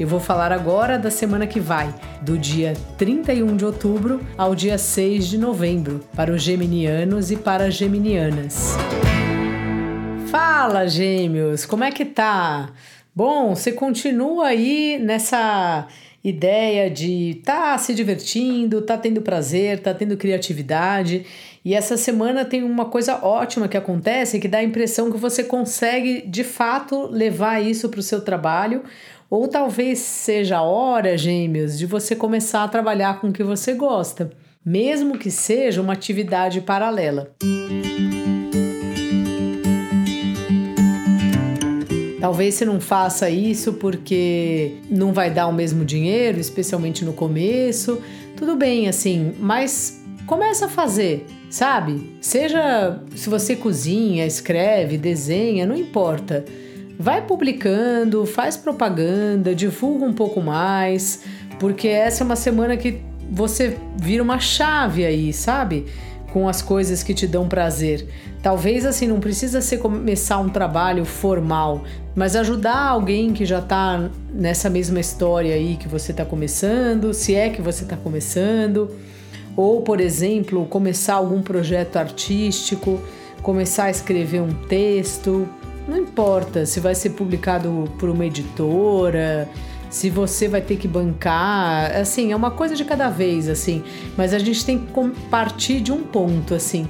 Eu vou falar agora da semana que vai, do dia 31 de outubro ao dia 6 de novembro, para os geminianos e para as geminianas. Fala, Gêmeos, como é que tá? Bom, você continua aí nessa ideia de tá se divertindo, tá tendo prazer, tá tendo criatividade. E essa semana tem uma coisa ótima que acontece que dá a impressão que você consegue de fato levar isso para o seu trabalho. Ou talvez seja a hora, gêmeos, de você começar a trabalhar com o que você gosta, mesmo que seja uma atividade paralela. Talvez você não faça isso porque não vai dar o mesmo dinheiro, especialmente no começo. Tudo bem, assim, mas começa a fazer, sabe? Seja se você cozinha, escreve, desenha, não importa. Vai publicando, faz propaganda, divulga um pouco mais, porque essa é uma semana que você vira uma chave aí, sabe? Com as coisas que te dão prazer. Talvez assim não precisa ser começar um trabalho formal, mas ajudar alguém que já está nessa mesma história aí que você está começando, se é que você está começando, ou por exemplo começar algum projeto artístico, começar a escrever um texto, não importa se vai ser publicado por uma editora, se você vai ter que bancar, assim, é uma coisa de cada vez, assim, mas a gente tem que partir de um ponto, assim.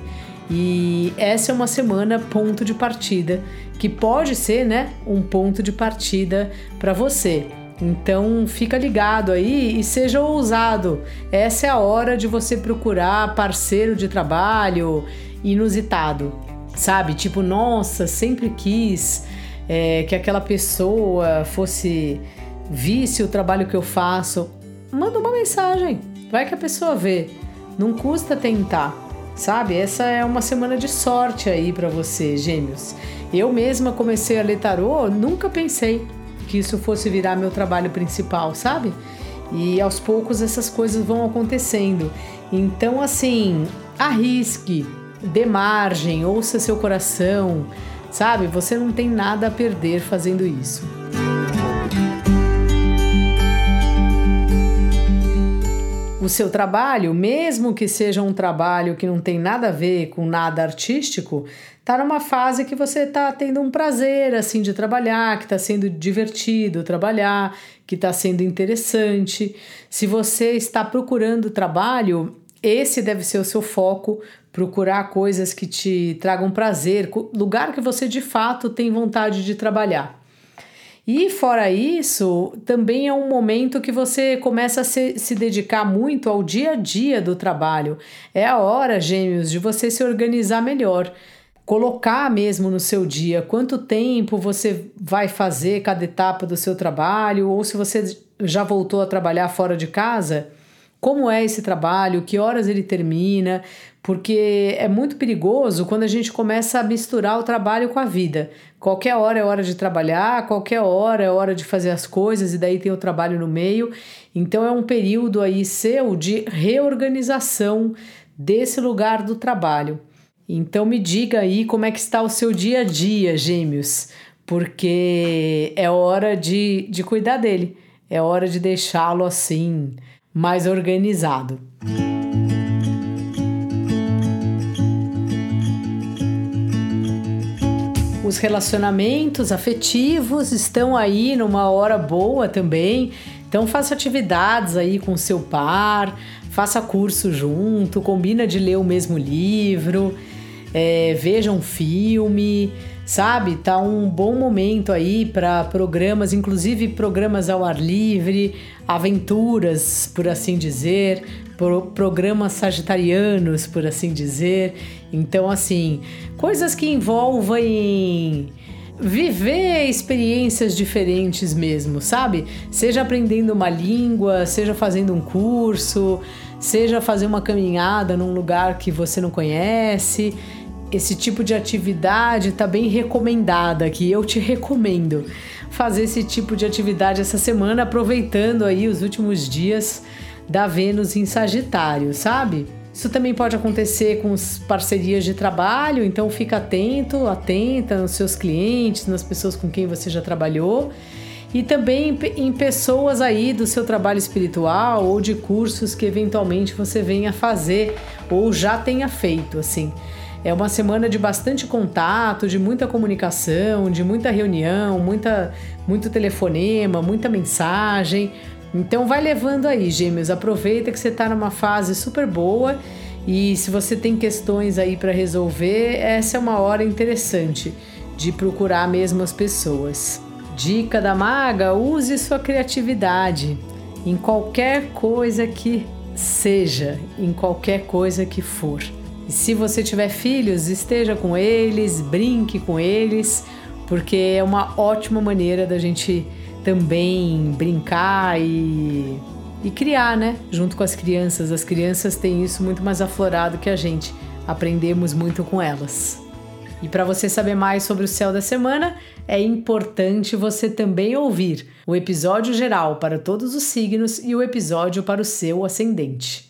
E essa é uma semana ponto de partida, que pode ser, né, um ponto de partida para você. Então fica ligado aí e seja ousado. Essa é a hora de você procurar parceiro de trabalho inusitado, sabe? Tipo, nossa, sempre quis é, que aquela pessoa fosse visse o trabalho que eu faço. Manda uma mensagem, vai que a pessoa vê. Não custa tentar sabe? Essa é uma semana de sorte aí para você, Gêmeos. Eu mesma comecei a ler tarô, nunca pensei que isso fosse virar meu trabalho principal, sabe? E aos poucos essas coisas vão acontecendo. Então, assim, arrisque, dê margem, ouça seu coração, sabe? Você não tem nada a perder fazendo isso. O seu trabalho, mesmo que seja um trabalho que não tem nada a ver com nada artístico, tá numa fase que você tá tendo um prazer assim de trabalhar, que está sendo divertido trabalhar, que está sendo interessante. Se você está procurando trabalho, esse deve ser o seu foco, procurar coisas que te tragam prazer, lugar que você de fato tem vontade de trabalhar. E fora isso, também é um momento que você começa a se, se dedicar muito ao dia a dia do trabalho. É a hora, gêmeos, de você se organizar melhor. Colocar mesmo no seu dia quanto tempo você vai fazer cada etapa do seu trabalho, ou se você já voltou a trabalhar fora de casa como é esse trabalho, que horas ele termina, porque é muito perigoso quando a gente começa a misturar o trabalho com a vida. Qualquer hora é hora de trabalhar, qualquer hora é hora de fazer as coisas e daí tem o trabalho no meio. Então é um período aí seu de reorganização desse lugar do trabalho. Então me diga aí como é que está o seu dia a dia, gêmeos, porque é hora de, de cuidar dele, é hora de deixá-lo assim mais organizado. Os relacionamentos afetivos estão aí numa hora boa também. Então faça atividades aí com seu par, faça curso junto, combina de ler o mesmo livro, é, veja um filme, sabe? Tá um bom momento aí para programas, inclusive programas ao ar livre, aventuras, por assim dizer, pro, programas sagitarianos, por assim dizer. Então, assim, coisas que envolvem viver experiências diferentes mesmo, sabe? Seja aprendendo uma língua, seja fazendo um curso, seja fazer uma caminhada num lugar que você não conhece esse tipo de atividade está bem recomendada aqui. Eu te recomendo fazer esse tipo de atividade essa semana, aproveitando aí os últimos dias da Vênus em Sagitário, sabe? Isso também pode acontecer com as parcerias de trabalho, então fica atento, atenta nos seus clientes, nas pessoas com quem você já trabalhou e também em pessoas aí do seu trabalho espiritual ou de cursos que eventualmente você venha fazer ou já tenha feito, assim. É uma semana de bastante contato, de muita comunicação, de muita reunião, muita, muito telefonema, muita mensagem. Então vai levando aí, gêmeos. Aproveita que você está numa fase super boa e se você tem questões aí para resolver, essa é uma hora interessante de procurar mesmo as pessoas. Dica da maga: use sua criatividade em qualquer coisa que seja, em qualquer coisa que for. E se você tiver filhos, esteja com eles, brinque com eles, porque é uma ótima maneira da gente também brincar e, e criar, né? Junto com as crianças. As crianças têm isso muito mais aflorado que a gente. Aprendemos muito com elas. E para você saber mais sobre o céu da semana, é importante você também ouvir o episódio geral para todos os signos e o episódio para o seu ascendente.